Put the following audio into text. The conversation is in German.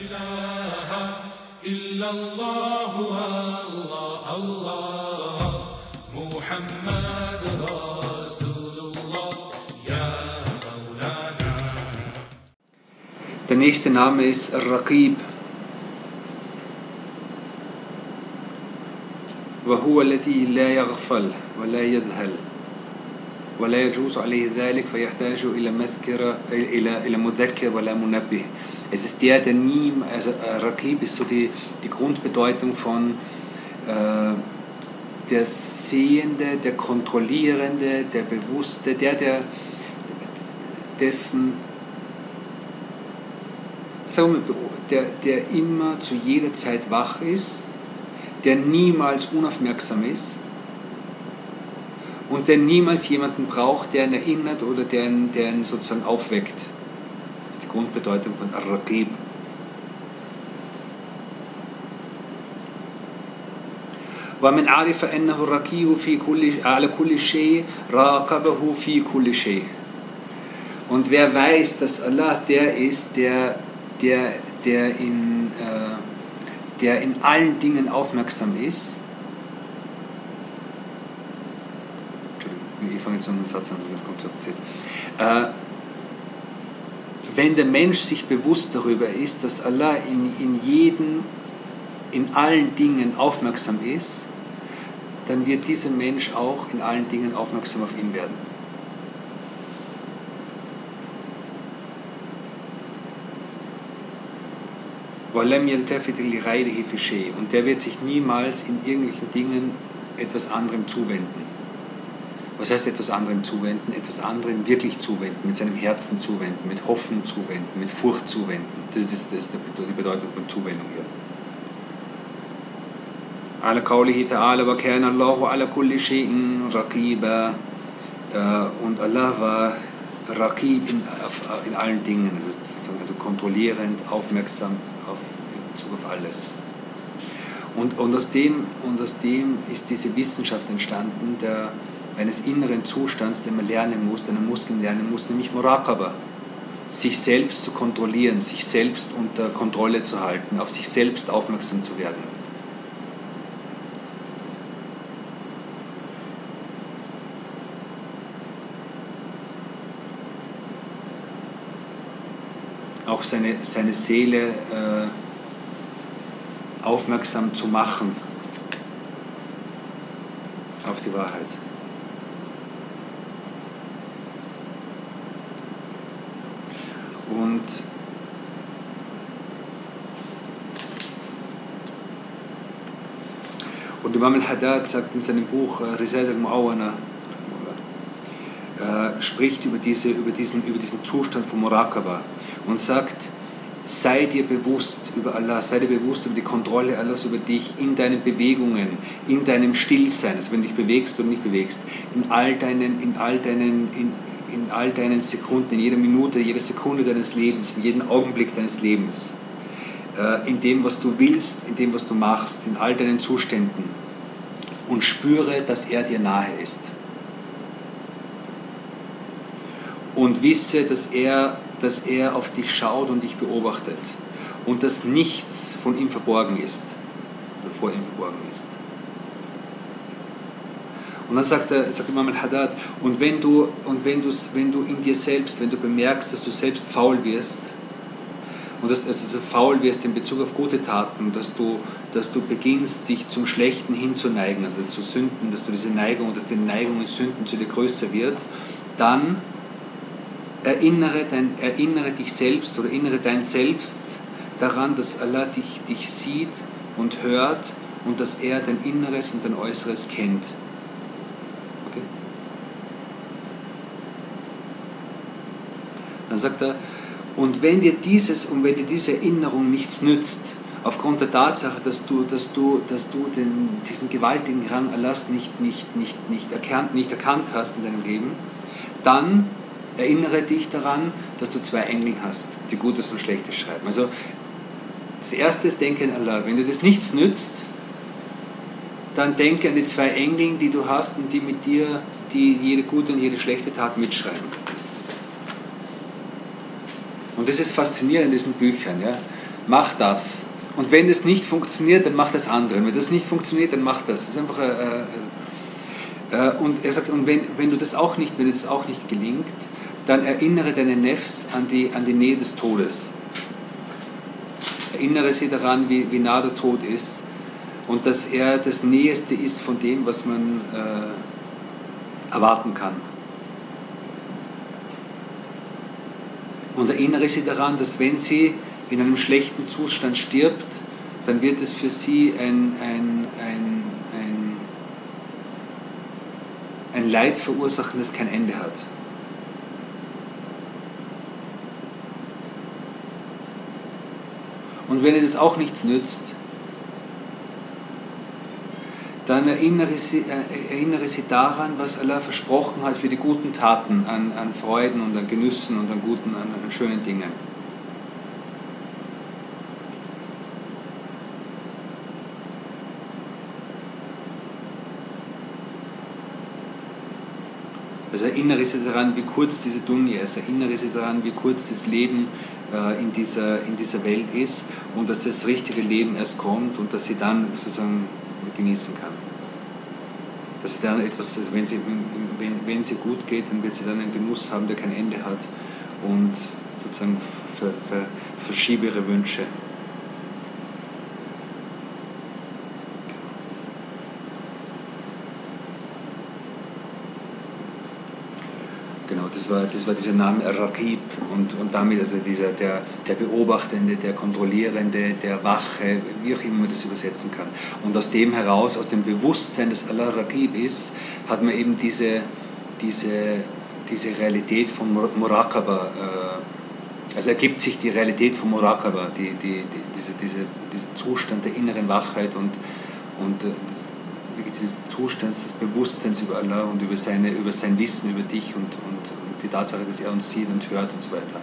إله إلا الله الله الله محمد رسول الله يا مولانا Der nächste Name ist Raqib. وهو الذي لا يغفل ولا يذهل ولا يجوز عليه ذلك فيحتاج إلى مذكرة إلى إلى مذكر ولا منبه. Es ist der, der nie, also äh, Raqib ist so die, die Grundbedeutung von äh, der Sehende, der Kontrollierende, der Bewusste, der, der dessen sagen wir, der, der immer zu jeder Zeit wach ist, der niemals unaufmerksam ist und der niemals jemanden braucht, der ihn erinnert oder der ihn, der ihn sozusagen aufweckt. Das ist die Grundbedeutung von Ar-Raqib. ومن عرف أنه الرقيب في كل على كل شيء راقبه في كل شيء und wer weiß, dass Allah der ist, der, der, der, in, äh, der in allen Dingen aufmerksam ist, Entschuldigung, ich fange jetzt noch einen Satz an, das kommt so äh, wenn der Mensch sich bewusst darüber ist, dass Allah in, in jedem, in allen Dingen aufmerksam ist, dann wird dieser Mensch auch in allen Dingen aufmerksam auf ihn werden. Und der wird sich niemals in irgendwelchen Dingen etwas anderem zuwenden. Was heißt etwas anderem zuwenden? Etwas anderem wirklich zuwenden, mit seinem Herzen zuwenden, mit Hoffnung zuwenden, mit Furcht zuwenden. Das ist, das ist die Bedeutung von Zuwendung hier. على قوله تعالى وكان الله على كل شيء رقيبا und Allah war Raqib in, in allen Dingen, das ist sozusagen also kontrollierend, aufmerksam auf, in Bezug auf alles. Und, und, aus dem, und aus dem ist diese Wissenschaft entstanden, der, eines inneren Zustands, den man lernen muss, den ein Muslim lernen muss, nämlich Muraqaba. Sich selbst zu kontrollieren, sich selbst unter Kontrolle zu halten, auf sich selbst aufmerksam zu werden. auch seine, seine Seele äh, aufmerksam zu machen auf die Wahrheit. Und und Imam al-Haddad sagt in seinem Buch äh, Risal al-Mu'awana, äh, spricht über, diese, über, diesen, über diesen Zustand von Muraqaba und sagt, sei dir bewusst über Allah, sei dir bewusst über die Kontrolle Allahs über dich in deinen Bewegungen, in deinem Stillsein, also wenn du dich bewegst oder nicht bewegst, in all deinen, in all deinen, in, in all deinen Sekunden, in jeder Minute, jeder Sekunde deines Lebens, in jedem Augenblick deines Lebens, äh, in dem, was du willst, in dem, was du machst, in all deinen Zuständen und spüre, dass er dir nahe ist. Und wisse, dass er dass er auf dich schaut und dich beobachtet und dass nichts von ihm verborgen ist oder vor ihm verborgen ist. Und dann sagt, er, sagt Imam al-Haddad, und, wenn du, und wenn, wenn du in dir selbst, wenn du bemerkst, dass du selbst faul wirst, und dass, dass, du faul wirst in Bezug auf gute Taten, dass du, dass du beginnst, dich zum Schlechten hinzuneigen, also zu Sünden, dass du diese Neigung, dass die Neigung in Sünden zu dir größer wird, dann erinnere, dein, erinnere dich selbst oder erinnere dein Selbst daran, dass Allah dich, dich sieht und hört und dass er dein Inneres und dein Äußeres kennt. Okay? Dann sagt er, und wenn dir dieses und wenn dir diese Erinnerung nichts nützt, aufgrund der Tatsache, dass du, dass du, dass du den, diesen gewaltigen Rang Allahs nicht, nicht, nicht, nicht, erkannt, nicht erkannt hast in deinem Leben, dann erinnere dich daran, dass du zwei Engel hast, die Gutes und Schlechtes schreiben. Also das erste ist, denke an Allah. Wenn dir das nichts nützt, dann denke an die zwei Engel, die du hast und die mit dir die jede gute und jede schlechte Tat mitschreiben. Und das ist faszinierend in diesen Büchern. Ja? mach das. Und wenn das nicht funktioniert, dann mach das andere. Wenn das nicht funktioniert, dann mach das. Das ist einfach äh, äh, und er sagt, und wenn, wenn du das auch nicht, wenn dir das auch nicht gelingt, dann erinnere deine Nefs an die, an die Nähe des Todes. Erinnere sie daran, wie, wie nah der Tod ist und dass er das Näheste ist von dem, was man äh, erwarten kann. Und erinnere sie daran, dass wenn sie in einem schlechten Zustand stirbt, dann wird es für sie ein, ein, ein, ein, ein Leid verursachen, das kein Ende hat. Und wenn ihr das auch nichts nützt, dann erinnere sie, äh, erinnere sie daran, was Allah versprochen hat für die guten Taten an, an Freuden und an Genüssen und an guten, an, an schönen Dingen. Also erinnere sie daran, wie kurz diese Dunya ist, erinnere sie daran, wie kurz das Leben äh, in, dieser, in dieser Welt ist und dass das richtige Leben erst kommt und dass sie dann sozusagen genießen kann. Dass sie dann etwas, also wenn, sie, wenn, wenn sie gut geht, dann wird sie dann einen Genuss haben, der kein Ende hat und sozusagen ver, ver, verschiebe ihre Wünsche. Das war, das war dieser Name Rakib und, und damit also dieser, der, der Beobachtende, der Kontrollierende, der Wache, wie auch immer man das übersetzen kann. Und aus dem heraus, aus dem Bewusstsein, dass Allah Rakib ist, hat man eben diese, diese, diese Realität von Murakaba, äh, also ergibt sich die Realität von Murakaba, die, die, die, diese, diese, dieser Zustand der inneren Wachheit und, und äh, das, dieses Zustands des Bewusstseins über Allah und über, seine, über sein Wissen über dich und, und, und die Tatsache, dass er uns sieht und hört und so weiter.